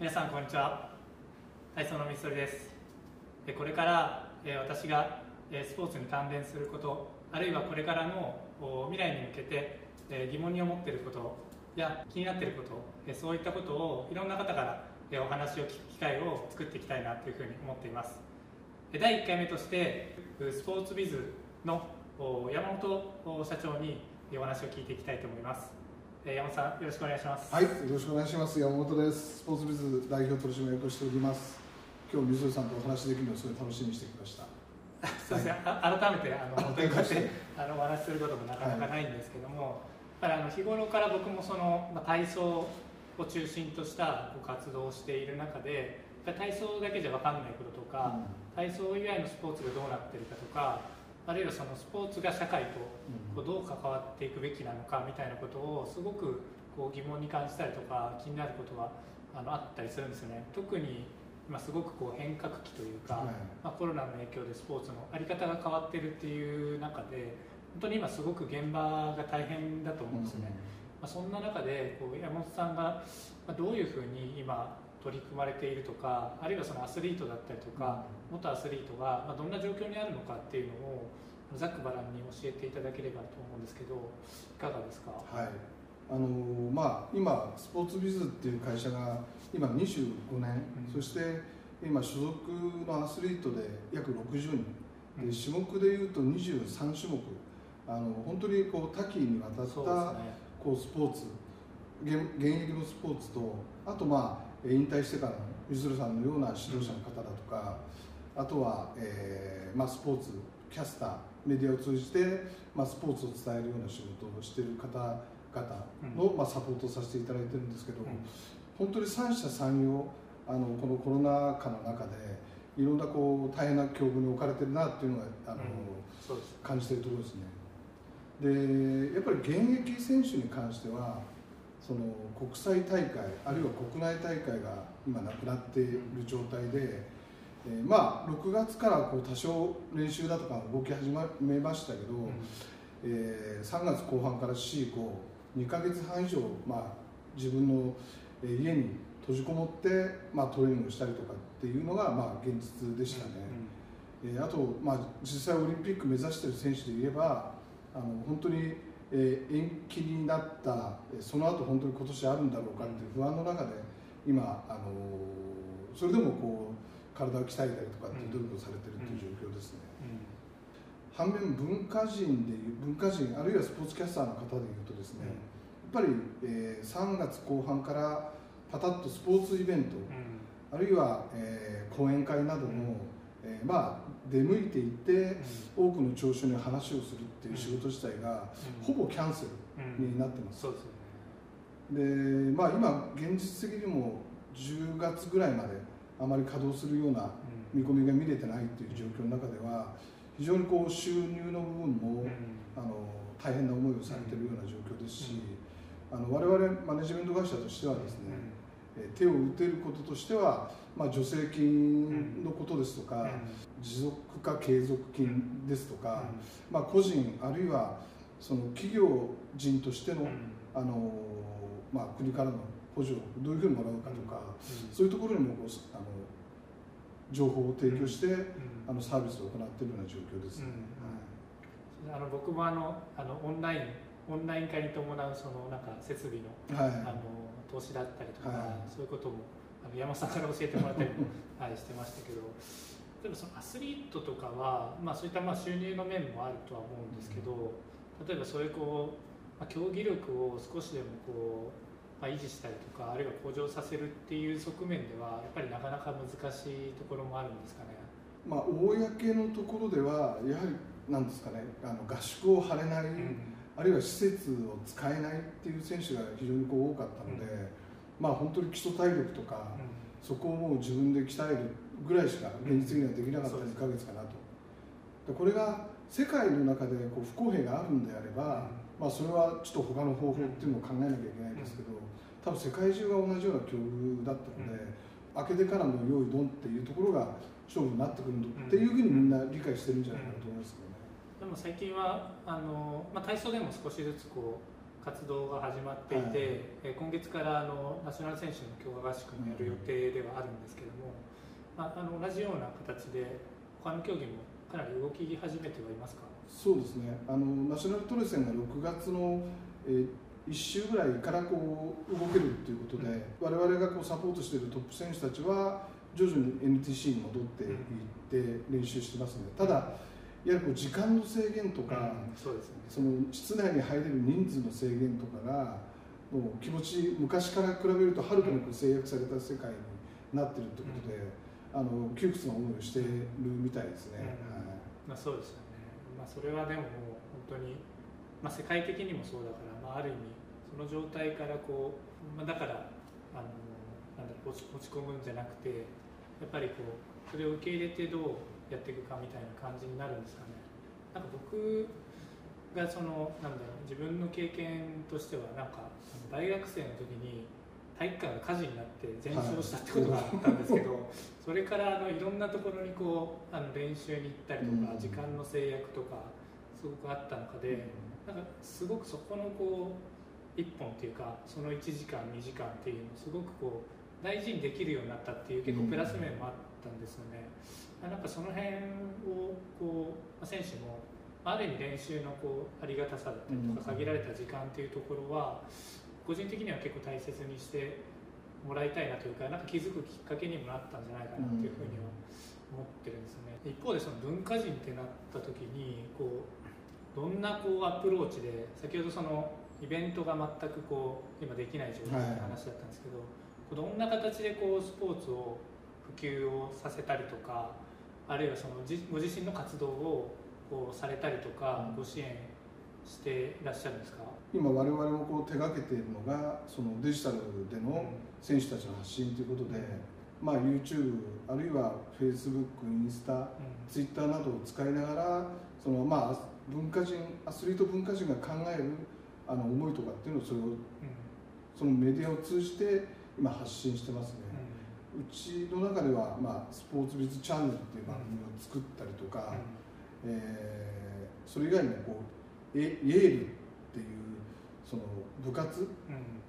皆さんこんにちは。体操のみそりです。これから私がスポーツに関連することあるいはこれからの未来に向けて疑問に思っていることや気になっていることそういったことをいろんな方からお話を聞く機会を作っていきたいなというふうに思っています。第1回目としてスポーツビズの山本社長にお話を聞いていきたいと思います。山本さんよろしくお願いします。はいよろしくお願いします。山本です。スポーツビズ代表取締役をしております。今日水戸さんとお話できるのをすごい楽しみにしてきました。そうですね、はい、改めてあの本当にこうやってあのお話しすることもなかなかないんですけども、はい、あの日頃から僕もその、まあ、体操を中心とした活動をしている中で体操だけじゃ分かんないこととか、うん、体操以外のスポーツがどうなってるかとかあるいはそのスポーツが社会とこうどう関わっていくべきなのかみたいなことをすごくこう疑問に感じたりとか気になることがあのあったりするんですよね。特に今すごくこう変革期というか、はい、まあ、コロナの影響でスポーツの在り方が変わってるっていう中で本当に今すごく現場が大変だと思うんですよね、まあ、そんな中でこう山本さんがどういうふうに今取り組まれているとかあるいはそのアスリートだったりとか、元アスリートがどんな状況にあるのかっていうのをざっくばらんに教えていただければと思うんですけどいかがですか、はい。あのまあ、今スポーツビズっていう会社が今25年、うん、そして今所属のアスリートで約60人、うん、で種目でいうと23種目。あの本当にこう多岐にわたった、ね、こうスポーツ現役のスポーツとあとまあ引退してからのゆずるさんのような指導者の方だとか、あとは、えーまあ、スポーツキャスターメディアを通じて、まあ、スポーツを伝えるような仕事をしている方々の、うん、まあ、サポートをさせていただいてるんですけど、うん、本当に三者三様あのこのコロナ禍の中でいろんなこう大変な境遇に置かれてるなっていうのがあの、うん、感じているところですね。でやっぱり現役選手に関してはその国際大会あるいは国内大会が今なくなっている状態で、えー、まあ6月からこう多少練習だとか動き始めましたけど、うん、えー、3月後半から4以降2か月半以上、まあ、自分の家に閉じこもって、まあ、トレーニングしたりとかっていうのが、まあ、現実でしたね、うん、えー、あと、まあ、実際オリンピック目指している選手で言えばあの本当にえー、延期になったその後本当に今年あるんだろうかっていう不安の中で今、あのー、それでもこう体を鍛えたりとかっていう努力をされてるっていう状況ですね、うん。うん、反面文化人でいう文化人あるいはスポーツキャスターの方でいうとですね、やっぱり、えー、3月後半からパタッとスポーツイベント、あるいは、えー、講演会などの、えー、まあ出向いていて、多くの聴衆に話をするっていう仕事自体が、ほぼキャンセルになってます、でまあ今現実的にも10月ぐらいまであまり稼働するような見込みが見れてないっていう状況の中では非常にこう収入の部分も、あの大変な思いをされてるような状況ですし、あの我々マネジメント会社としてはですね、手を打てることとしては、まあ、助成金のことですとか、持続化継続金ですとか、まあ、個人あるいはその企業人としての,、あのまあ、国からの補助をどういうふうにもらうかとか、そういうところにもあの情報を提供して、あのサービスを行っているような状況です、ねはい、あの僕もあのあのオンラインオンライン化に伴うそのなんか設備の,、あの投資だったりとか、そういうこともあの山本さんから教えてもらったりも、はい、してましたけど例えばそのアスリートとかは、まあ、そういったまあ収入の面もあるとは思うんですけど例えばそういうこう、まあ、競技力を少しでもこう、まあ、維持したりとかあるいは向上させるっていう側面ではやっぱりなかなか難しいところもあるんですかね？まあ、公のところではやはりなんですかねあの合宿を張れない、うん、あるいは施設を使えないっていう選手が非常にこう多かったので、うん、まあ本当に基礎体力とか、うん、そこをもう自分で鍛えるぐらいしか現実的にはできなかった2か月かなと。でこれが世界の中でこう不公平があるんであれば、まあ、それはちょっと他の方法っていうのを考えなきゃいけないんですけど多分世界中が同じような境遇だったので、明けてからの用意ドンっていうところが勝負になってくるっていうふうにみんな理解してるんじゃないかなと思いますけどね。でも最近はあの、まあ、体操でも少しずつこう活動が始まっていて、はい、今月からあのナショナル選手の強化合宿もやる予定ではあるんですけども、まあ、あの同じような形で他の競技もかなり動き始めてはいますか？そうですね。あのナショナルトレセンが6月の、えー、1週ぐらいからこう動けるということで、うん、我々がこうサポートしているトップ選手たちは徐々に NTC に戻っていって練習してますのでただやはりこう時間の制限とか、うん、そうですね、その室内に入れる人数の制限とかがもう気持ち昔から比べるとはるかにこう制約された世界になってるということで、うん、あの窮屈な思いをしているみたいですね。まあ、そうですよね、まあ、それはでも本当に、まあ、世界的にもそうだから、まあ、ある意味その状態からこう、まあ、だからあのなんだろう落ち込むんじゃなくてやっぱりこうそれを受け入れてどうやっていくかみたいな感じになるんですかね。なんか僕がそのなんだろう自分の経験としてはなんか大学生の時に体育館が火事になって全焼したってことがあったんですけど、はい、それからあのいろんなところにこうあの練習に行ったりとか、うん、時間の制約とかすごくあった中で、うん、なんかすごくそこのこう1本っていうかその1時間2時間っていうのをすごくこう大事にできるようになったっていう結構プラス面もあったんですよね。うん、なんかその辺をこう選手もある意味練習のこうありがたさだったりとか限られた時間っていうところは個人的には結構大切にしてもらいたいなというかなんか気づくきっかけにもなったんじゃないかなというふうには思ってるんですね、一方でその文化人ってなった時にこうどんなこうアプローチで先ほどそのイベントが全くこう今できない状態って話だったんですけど、はい、どんな形でこうスポーツを普及をさせたりとかあるいはそのご自身の活動をこうされたりとか、ご支援していらっしゃるんですか？今我々もこう手がけているのがそのデジタルでの選手たちの発信ということで、まあ、YouTube あるいは Facebook インスタ、うん、Twitter などを使いながらその、まあ、文化人アスリート文化人が考えるあの思いとかっていうのをそれを、うん、そのメディアを通じて今発信してますね、うん、うちの中では、まあ、スポーツビズチャンネルっていう番組を作ったりとか、うん、えー、それ以外にもこうイエールっていうその部活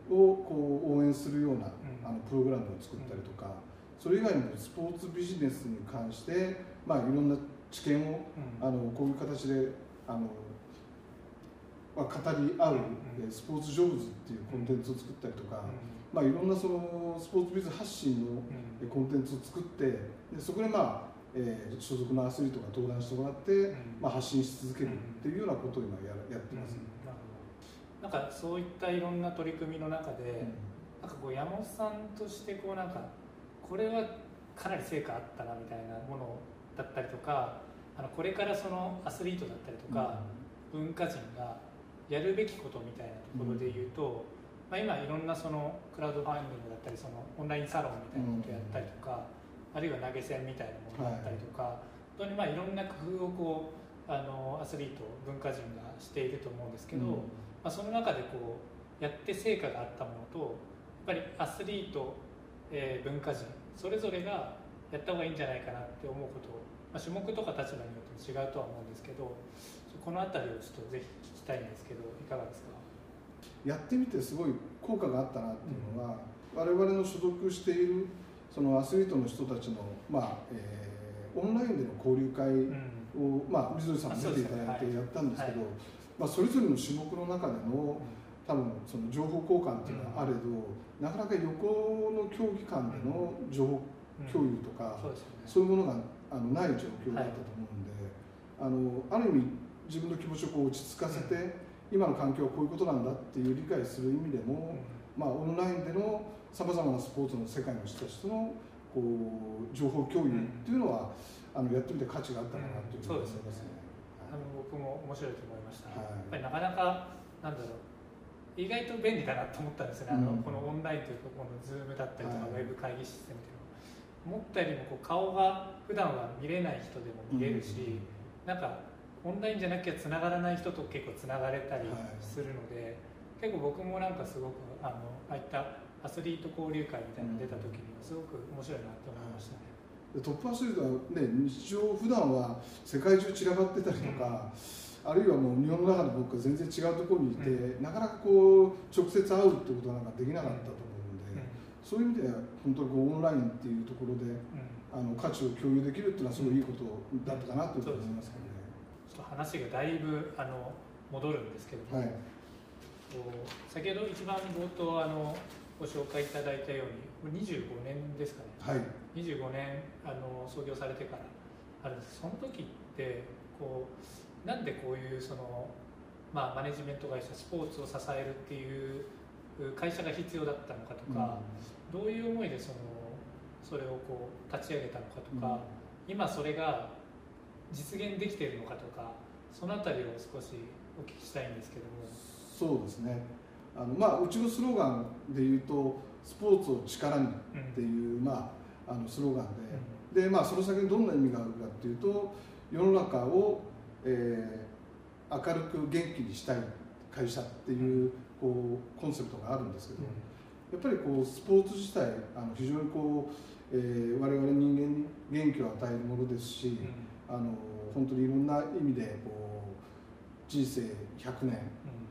をこう応援するような、あのプログラムを作ったりとか、それ以外にもスポーツビジネスに関して、まあ、いろんな知見を、あのこういう形であの、まあ、語り合う、スポーツジョブズっていうコンテンツを作ったりとか、まあ、いろんなそのスポーツビズ発信のコンテンツを作ってでそこでまあえー、所属のアスリートが登壇してもらって、まあ、発信し続けるっていうようなことを今ややってます、なんかそういったいろんな取り組みの中で、なんかこう山本さんとしてこうなんかこれはかなり成果あったなみたいなものだったりとかあのこれからそのアスリートだったりとか、文化人がやるべきことみたいなところで言うと、まあ、今いろんなそのクラウドファンディングだったりそのオンラインサロンみたいなことをやったりとか、あるいは投げ銭みたいなものだったりとか、はい、本当にまあいろんな工夫をこうあのアスリート文化人がしていると思うんですけど、うん、まあ、その中でこうやって成果があったものとやっぱりアスリート、えー、文化人それぞれがやった方がいいんじゃないかなって思うことを、まあ、種目とか立場によっても違うとは思うんですけどこの辺りをちょっとぜひ聞きたいんですけどいかがですか？やってみてすごい効果があったなっていうのは、うん、我々の所属しているそのアスリートの人たちの、まあえー、オンラインでの交流会を、うん、まあ、水鳥さんも見ていただいてやったんですけど、ねはい、まあ、それぞれの種目の中での多分その情報交換っていうのはあれど、うん、なかなか横の競技間での情報共有とか、うんそういうものがあのない状況だったと思うんで、はい、あのある意味自分の気持ちをこう落ち着かせて、今の環境はこういうことなんだっていう理解する意味でも、まあ、オンラインでのさまざまなスポーツの世界の人たちとのこう情報共有っていうのは、あのやってみて価値があったかなというふうに思いますね。あの僕も面白いと思いました、はい、やっぱりなかなかなんだろう意外と便利だなと思ったんですよね、うん、あのこのオンラインというかこの Zoom だったりとか、ウェブ会議システムというの思ったよりもこう顔が普段は見れない人でも見れるし、うん、なんかオンラインじゃなきゃつながらない人と結構つながれたりするので、はい、結構僕もなんかすごくあのああいったアスリート交流会みたいなの出た時にはすごく面白いなって思いましたね、トップアスリートはね日常普段は世界中散らばってたりとか、あるいはもう日本の中の僕が全然違うところにいて、うん、なかなかこう直接会うってことがなんかできなかったと思うので、うん、そういう意味では本当にこうオンラインっていうところで、あの価値を共有できるっていうのはすごいいいことだったかなというふうに思いますけどね。話がだいぶあの戻るんですけども、はい、先ほど一番冒頭あのご紹介いただいたように25年ですかね、はい、25年あの創業されてからあるんです。その時ってこうなんでこういうその、まあ、マネジメント会社スポーツを支えるっていう会社が必要だったのかとか、うん、どういう思いでそのそれをこう立ち上げたのかとか、うん、今それが実現できているのかとかその辺りを少しお聞きしたいんですけども。そうですね。あの、まあ、うちのスローガンで言うと「スポーツを力に」っていう、うん、まあ、あのスローガンで,、でまあ、その先にどんな意味があるかっていうと世の中を、えー、明るく元気にしたい会社っていうこうコンセプトがあるんですけど、やっぱりこうスポーツ自体あの非常にこう、えー、我々人間に元気を与えるものですし、あの本当にいろんな意味でこう人生100年、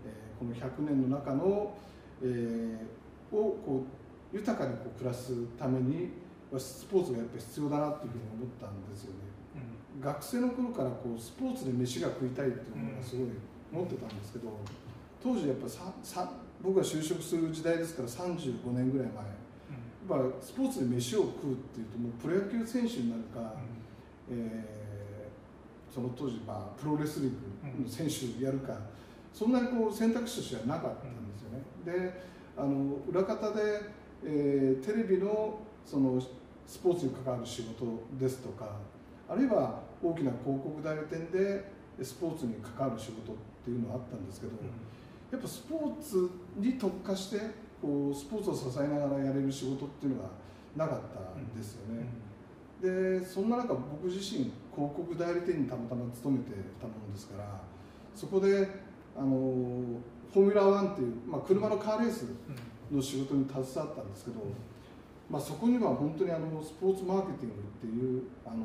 えー、この100年の中の、えー、をこう豊かにこう暮らすためにスポーツがやっぱり必要だなというふうに思ったんですよね。学生の頃からこうスポーツで飯が食いたいっていうのがすごい持ってたんですけど当時やっぱささ僕が就職する時代ですから35年ぐらい前、やっぱスポーツで飯を食うっていうともうプロ野球選手になるか、えー、その当時、まあ、プロレスリングの選手やるか、そんなにこう選択肢としてはなかったんですよね。であの裏方で、えー、テレビのそのスポーツに関わる仕事ですとかあるいは大きな広告代理店でスポーツに関わる仕事っていうのはあったんですけど、やっぱスポーツに特化してこうスポーツを支えながらやれる仕事っていうのがなかったんですよね、でそんな中僕自身広告代理店にたまたま勤めてたものですからそこであのフォーミュラー1っていう、まあ、車のカーレースの仕事に携わったんですけど、まあ、そこには本当にあのスポーツマーケティングっていうあの、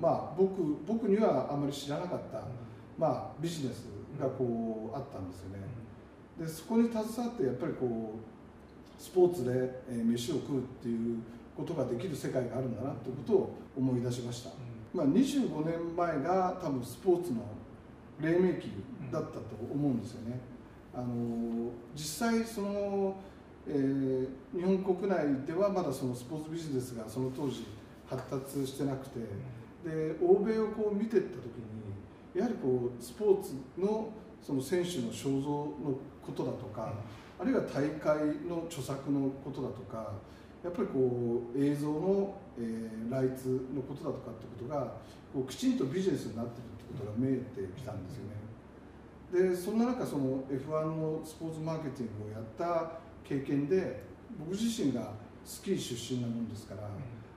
まあ、僕僕にはあまり知らなかった、まあ、ビジネスがこうあったんですよね。でそこに携わってやっぱりこうスポーツで、え飯を食うっていうことができる世界があるんだなということを思い出しました、まあ、25年前が多分スポーツの黎明期だったと思うんですよね。あの実際そのえー、日本国内ではまだそのスポーツビジネスがその当時発達してなくてで欧米をこう見ていった時にやはりこうスポーツのその選手の肖像のことだとかあるいは大会の著作のことだとかやっぱりこう映像の、えー、ライツのことだとかってことがこうきちんとビジネスになってるってことが見えてきたんですよね。でそんな中その F1 のスポーツマーケティングをやった経験で僕自身がスキー出身なもんですから、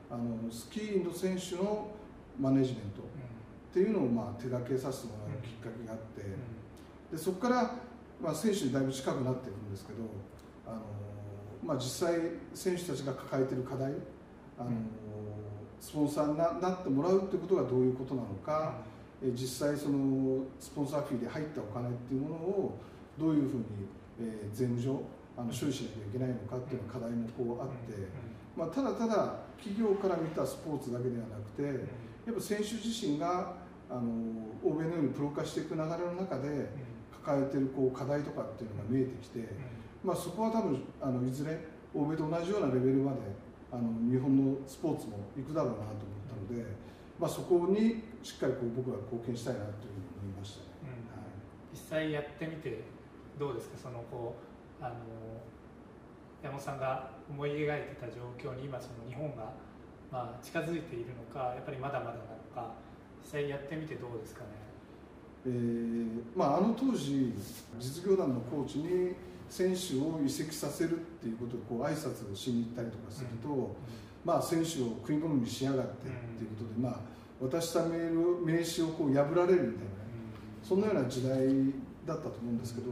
あのスキーの選手のマネジメントっていうのをまあ手掛けさせてもらうきっかけがあって、でそこから、まあ、選手にだいぶ近くなっていくんですけどあの、まあ、実際選手たちが抱えている課題あの、スポンサーにななってもらうっていうことがどういうことなのか、え実際そのスポンサーフィーで入ったお金っていうものをどういうふうに、えー、税務上あの処理しなきゃいけないのかっていう課題もこうあって、まあ、ただただ企業から見たスポーツだけではなくてやっぱ選手自身があの欧米のようにプロ化していく流れの中で抱えてるこう課題とかっていうのが見えてきて、まあ、そこは多分あのいずれ欧米と同じようなレベルまであの日本のスポーツも行くだろうなと思ったので、まあ、そこにしっかりこう僕は貢献したいなというふうに思いましたね、うん。はい、実際やってみてどうですか？そのこうあの山本さんが思い描いてた状況に今その日本がまあ近づいているのかやっぱりまだまだなのか実際やってみてどうですかね、えーまあ、あの当時実業団のコーチに選手を移籍させるっていうことをこう挨拶をしに行ったりとかすると、うん。うん、まあ、選手を食い物にしやがってっていうことで、うん、まあ、渡した名名刺をこう破られるみたいな、そんなような時代だったと思うんですけど。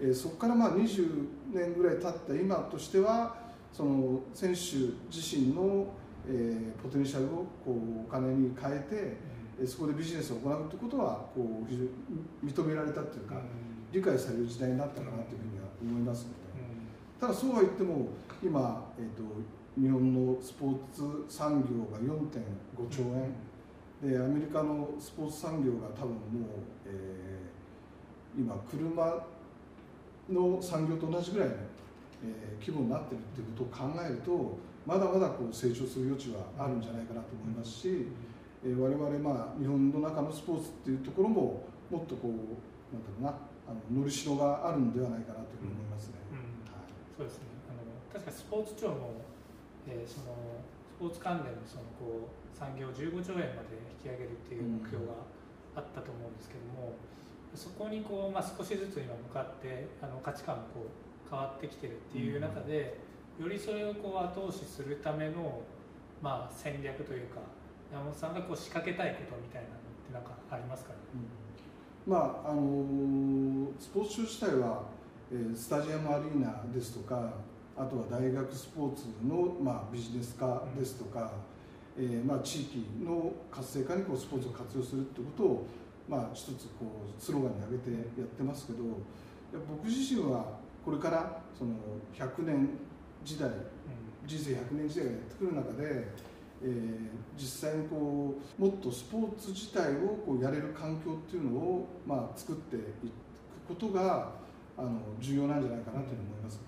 えー、そこからまあ20年ぐらい経った今としてはその選手自身の、えー、ポテンシャルをこうお金に変えて、そこでビジネスを行うということはこう非常に認められたというか、理解される時代になったかなというふうには思いますので、ただそうは言っても今、えーと、日本のスポーツ産業が4.5兆円、でアメリカのスポーツ産業が多分もう、えー、今車の産業と同じぐらいの、えー、規模になってるっていうことを考えるとまだまだこう成長する余地はあるんじゃないかなと思いますし、えー、我々まあ日本の中のスポーツっていうところももっとこうなんだろうなあののりしろがあるんではないかなというふうに思いますね。はい、そうですね。あの確かスポーツ庁も、えー、そのスポーツ関連のそのこう産業15兆円まで引き上げるっていう目標があったと思うんですけども、そこにこう、まあ、少しずつ今向かってあの価値観もこう変わってきてるっていう中で、よりそれをこう後押しするための、まあ、戦略というか山本さんがこう仕掛けたいことみたいなのって何かありますかね、うん、まああのスポーツ庁自体は、えー、スタジアムアリーナですとかあとは大学スポーツの、まあ、ビジネス化ですとか、うん、えー、まあ、地域の活性化にこうスポーツを活用するってことを、まあ、一つこうスローガンに挙げてやってますけど僕自身はこれからその100年時代、人生100年時代がやってくる中で、えー、実際にこうもっとスポーツ自体をこうやれる環境っていうのを、まあ、作っていくことがあの重要なんじゃないかなという思いますね。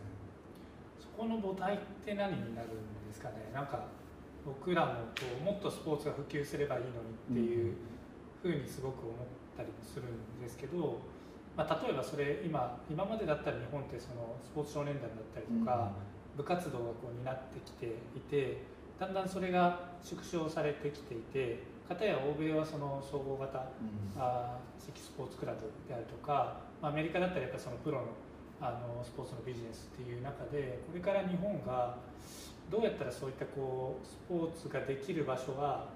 そこの母体って何になるんですかね？なんか僕らもこうもっとスポーツが普及すればいいのにっていうふうにすごく思ったりもするんですけど、まあ、例えばそれ今今までだったら日本ってそのスポーツ少年団だったりとか、部活動がこう担ってきていてだんだんそれが縮小されてきていて片や欧米はその総合型、うん、あ地域スポーツクラブであるとかアメリカだったらやっぱそのプロのあのスポーツのビジネスっていう中でこれから日本がどうやったらそういったこうスポーツができる場所が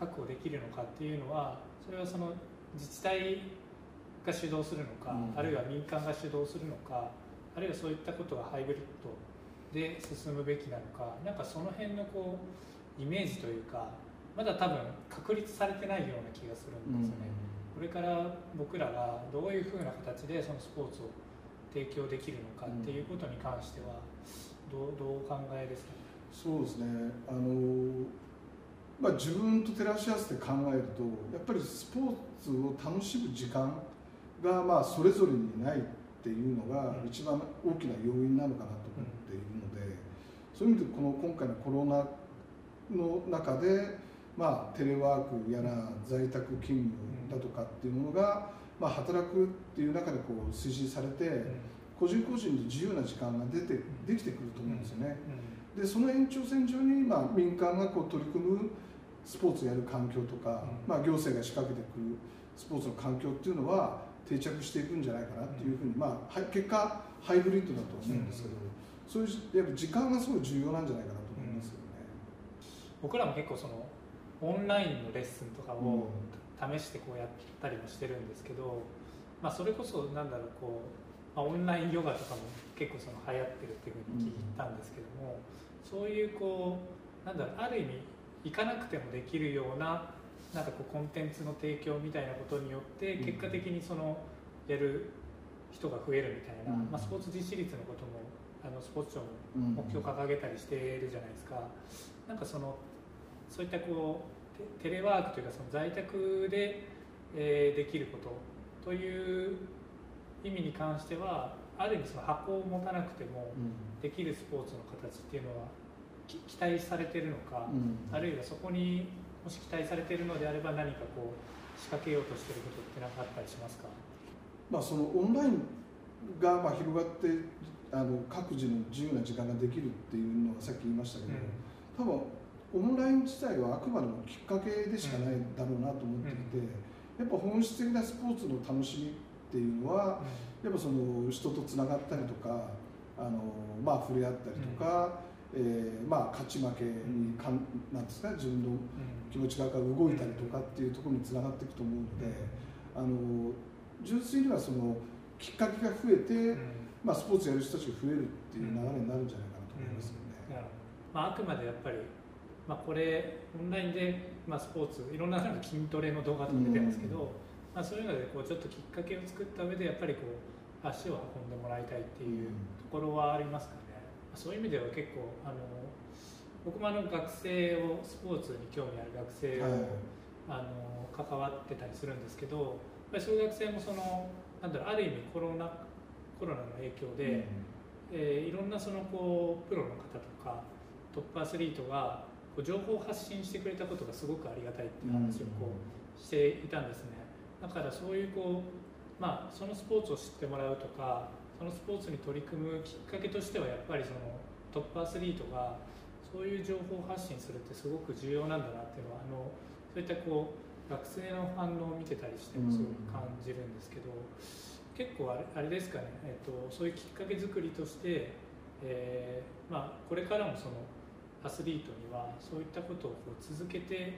確保できるのかっていうのはそれはその自治体が主導するのか、うん、あるいは民間が主導するのかあるいはそういったことがハイブリッドで進むべきなのかなんかその辺のこうイメージというかまだ多分確立されてないような気がするんですよね、うん、これから僕らがどういうふうな形でそのスポーツを提供できるのかっていうことに関してはどうどうお考えですか、ね、そうですね。あのまあ、自分と照らし合わせて考えるとやっぱりスポーツを楽しむ時間がまあそれぞれにないっていうのが一番大きな要因なのかなと思っているそういう意味でこの今回のコロナの中で、まあ、テレワークやら在宅勤務だとかっていうものが、まあ、働くっていう中でこう推進されて個人個人に自由な時間が出てできてくると思うんですよね。でその延長線上に、まあ、民間がこう取り組むスポーツをやる環境とか、まあ、行政が仕掛けてくるスポーツの環境っていうのは定着していくんじゃないかなっていうふうに、まあ、結果ハイブリッドだと思うんですけど、そういうやっぱ時間がすごい重要なんじゃないかなと思いますよね。僕らも結構そのオンラインのレッスンとかを試してこうやったりもしてるんですけど、まあ、それこそなんだろうこう、まあ、オンラインヨガとかも結構その流行ってるっていうふうに聞いたんですけども、そういうこうなんだろうある意味行かなくてもできるようななんかこうコンテンツの提供みたいなことによって結果的にそのやる人が増えるみたいな、うん、まあ、スポーツ実施率のこともあのスポーツ庁も目標を掲げたりしているじゃないですか、なんかそのそういったこうテレワークというかその在宅で、えー、できることという意味に関してはある意味その箱を持たなくてもできるスポーツの形っていうのは期待されてるのか、うん、あるいはそこにもし期待されているのであれば何かこう仕掛けようとしていることって何かあったりしますか、まあ、そのオンラインがまあ広がってあの各自の自由な時間ができるっていうのはさっき言いましたけど、うん、多分オンライン自体はあくまでもきっかけでしかないだろうなと思っていて、やっぱ本質的なスポーツの楽しみっていうのは、やっぱその人とつながったりとかあの、まあ、触れ合ったりとか、えー、まあ勝ち負けにかんなんですか自分の気持ち側から動いたりとかっていうところにつながっていくと思うので、あの純粋にはそのきっかけが増えて、まあ、スポーツやる人たちが増えるっていう流れになるんじゃないかなと思いますよね。まあ、あくまでやっぱりまあ、これオンラインで、まあ、スポーツいろんななんか筋トレの動画とか出てますけど、まあ、そういうのでこうちょっときっかけを作った上でやっぱりこう足を運んでもらいたいっていうところはありますかね、そういう意味では結構あの僕もあの学生をスポーツに興味ある学生を、はい、あの関わってたりするんですけどやっぱりそういう学生もそのなんだろうある意味コロナコロナの影響で、うん、えー、いろんなそのこうプロの方とかトップアスリートがこう情報を発信してくれたことがすごくありがたいっていう話をこうしていたんですね。だからそういうこう、まあ、そのスポーツを知ってもらうとかそのスポーツに取り組むきっかけとしてはやっぱりそのトップアスリートがそういう情報発信するってすごく重要なんだなっていうのはあのそういったこう学生の反応を見てたりしてもすごく感じるんですけど、結構あれあれですかね、えーと、そういうきっかけ作りとして、えーまあ、これからもそのアスリートにはそういったことをこう続けて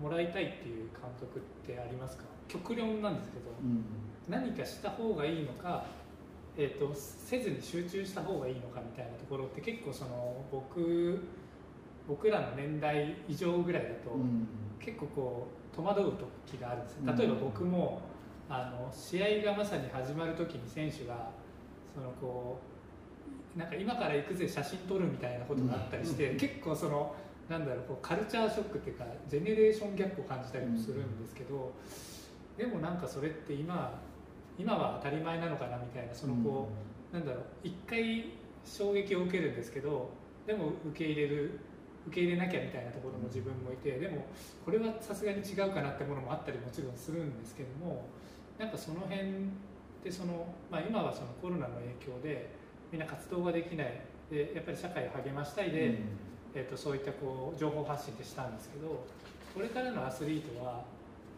もらいたいっていう感覚ってありますか？極論なんですけど、うん、何かした方がいいのかえーと、せずに集中した方がいいのかみたいなところって結構その僕僕らの年代以上ぐらいだと、うん、結構こう戸惑う時があるんです例えば僕も、あの試合がまさに始まる時に選手がそのこうなんか今から行くぜ写真撮るみたいなことがあったりして、うん、結構そのなんだろうこうカルチャーショックっていうかジェネレーションギャップを感じたりもするんですけど、でもなんかそれって今今は当たり前なのかなみたいなそのこう、うん、なんだろう一回衝撃を受けるんですけどでも受け入れる受け入れなきゃみたいなところの自分もいてでもこれはさすがに違うかなってものもあったりもちろんするんですけどもなんかその辺でその、まあ、今はそのコロナの影響でみんな活動ができない。でやっぱり社会を励ましたいで、うん、えーと、そういったこう情報発信ってしたんですけどこれからのアスリートは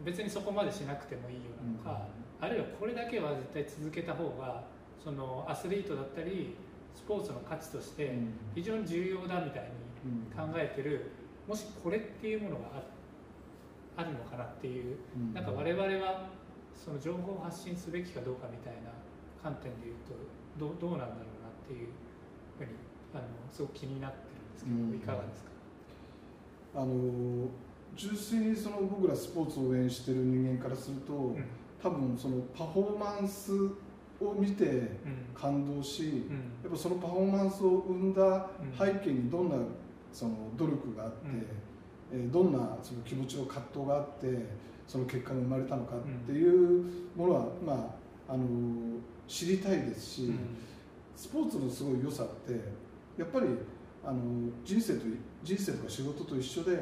別にそこまでしなくてもいいようなのか、うん。あるいはこれだけは絶対続けた方がそのアスリートだったりスポーツの価値として非常に重要だみたいに考えてる、もしこれっていうものがあるのかなっていう、なんか我々はその情報を発信すべきかどうかみたいな観点でいうとどどうなんだろうなっていうふうにあのすごく気になってるんですけど、いかがですか？あの純粋にその僕らスポーツを応援してる人間からすると、うん。多分そのパフォーマンスを見て感動し、うん、やっぱそのパフォーマンスを生んだ背景にどんなその努力があって、うん、どんなその気持ちの葛藤があってその結果が生まれたのかっていうものは、まあ、あの知りたいですし、うん、スポーツのすごい良さってやっぱりあの人生と人生とか仕事と一緒で、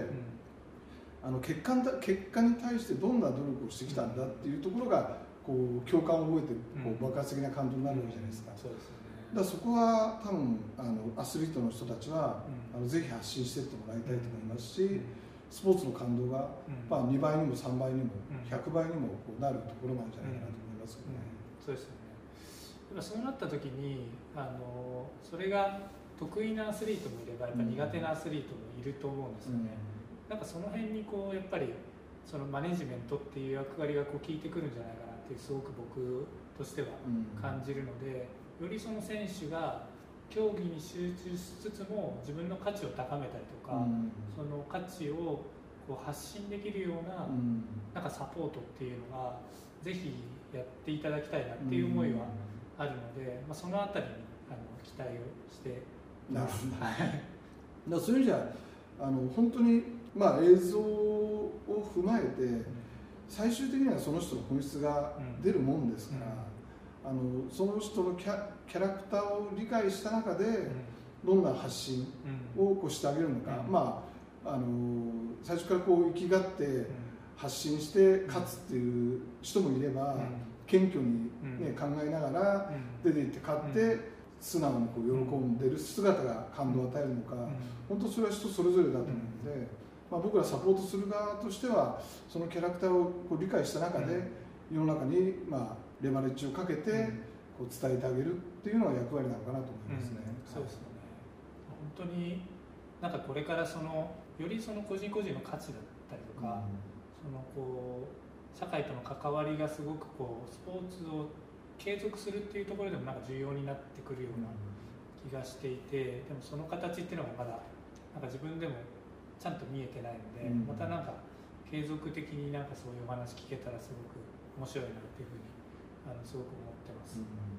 あの結果結果に対してどんな努力をしてきたんだっていうところがこう共感を覚えてこう爆発的な感動になるわけじゃないですか。そうですね。だそこは多分あのアスリートの人たちは、あのぜひ発信していってもらいたいと思いますし、スポーツの感動が、まあ、2倍にも3倍にも100倍にもこうなるところなんじゃないかなと思いますけどね。そうですよね。そうなった時にあのそれが得意なアスリートもいればやっぱ苦手なアスリートもいると思うんですよね。なんかその辺にこうやっぱりそのマネジメントっていう役割がこう効いてくるんじゃないかなってすごく僕としては感じるので、よりその選手が競技に集中しつつも自分の価値を高めたりとか、その価値をこう発信できるような,、なんかサポートっていうのがぜひやっていただきたいなっていう思いはあるので、まあ、そのあたりにあの期待をしてなるほど、はい、だそういう意味じゃあの本当にまあ、映像を踏まえて最終的にはその人の本質が出るもんですから、あのその人のキャラクターを理解した中でどんな発信をこうしてあげるのか、まあ、あの最初からこう生きがって発信して勝つっていう人もいれば、謙虚に、ね考えながら出ていって勝って、素直にこう喜んでる姿が感動を与えるのか、本当それは人それぞれだと思うので。まあ、僕らサポートする側としてはそのキャラクターをこう理解した中で、世の中に、まあ、レバレッジをかけてこう伝えてあげるっていうのが役割なのかなと思いますね。そうですね。本当になんかこれからそのよりその個人個人の価値だったりとか、そのこう社会との関わりがすごくこうスポーツを継続するっていうところでもなんか重要になってくるような気がしていて、でもその形っていうのがまだなんか自分でもちゃんと見えてないので、またなんか継続的になんかそういうお話聞けたらすごく面白いなっていうふうにあのすごく思ってます。うん